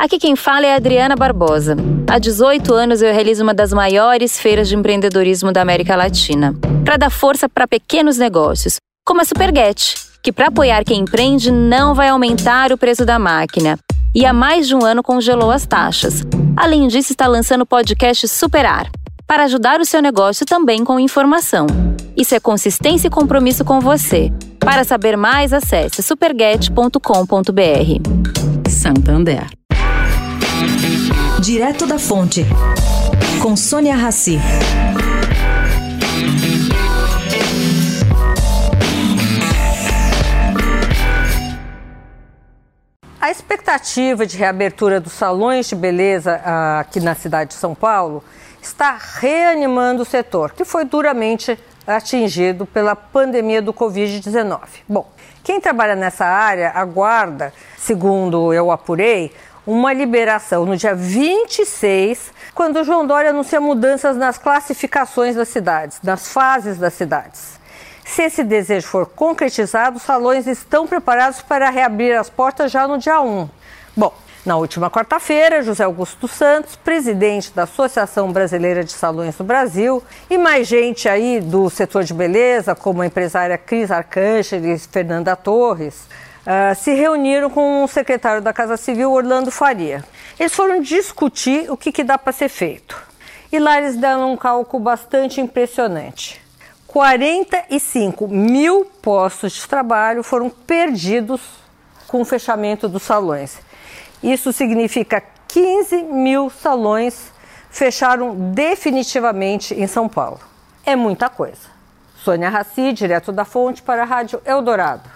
Aqui quem fala é Adriana Barbosa. Há 18 anos eu realizo uma das maiores feiras de empreendedorismo da América Latina, para dar força para pequenos negócios, como a Superget, que para apoiar quem empreende não vai aumentar o preço da máquina. E há mais de um ano congelou as taxas. Além disso, está lançando o podcast Superar, para ajudar o seu negócio também com informação. Isso é consistência e compromisso com você. Para saber mais, acesse superget.com.br. Santander. Direto da Fonte, com Sônia Rassi. A expectativa de reabertura dos salões de beleza aqui na cidade de São Paulo está reanimando o setor, que foi duramente atingido pela pandemia do Covid-19. Bom, quem trabalha nessa área aguarda, segundo eu apurei, uma liberação no dia 26, quando João Dória anuncia mudanças nas classificações das cidades, nas fases das cidades. Se esse desejo for concretizado, os salões estão preparados para reabrir as portas já no dia 1. Bom, na última quarta-feira, José Augusto Santos, presidente da Associação Brasileira de Salões do Brasil, e mais gente aí do setor de beleza, como a empresária Cris Arcângeles, Fernanda Torres, uh, se reuniram com o secretário da Casa Civil, Orlando Faria. Eles foram discutir o que, que dá para ser feito. E lá eles deram um cálculo bastante impressionante. 45 mil postos de trabalho foram perdidos com o fechamento dos salões. Isso significa 15 mil salões fecharam definitivamente em São Paulo. É muita coisa. Sônia Raci, direto da Fonte, para a Rádio Eldorado.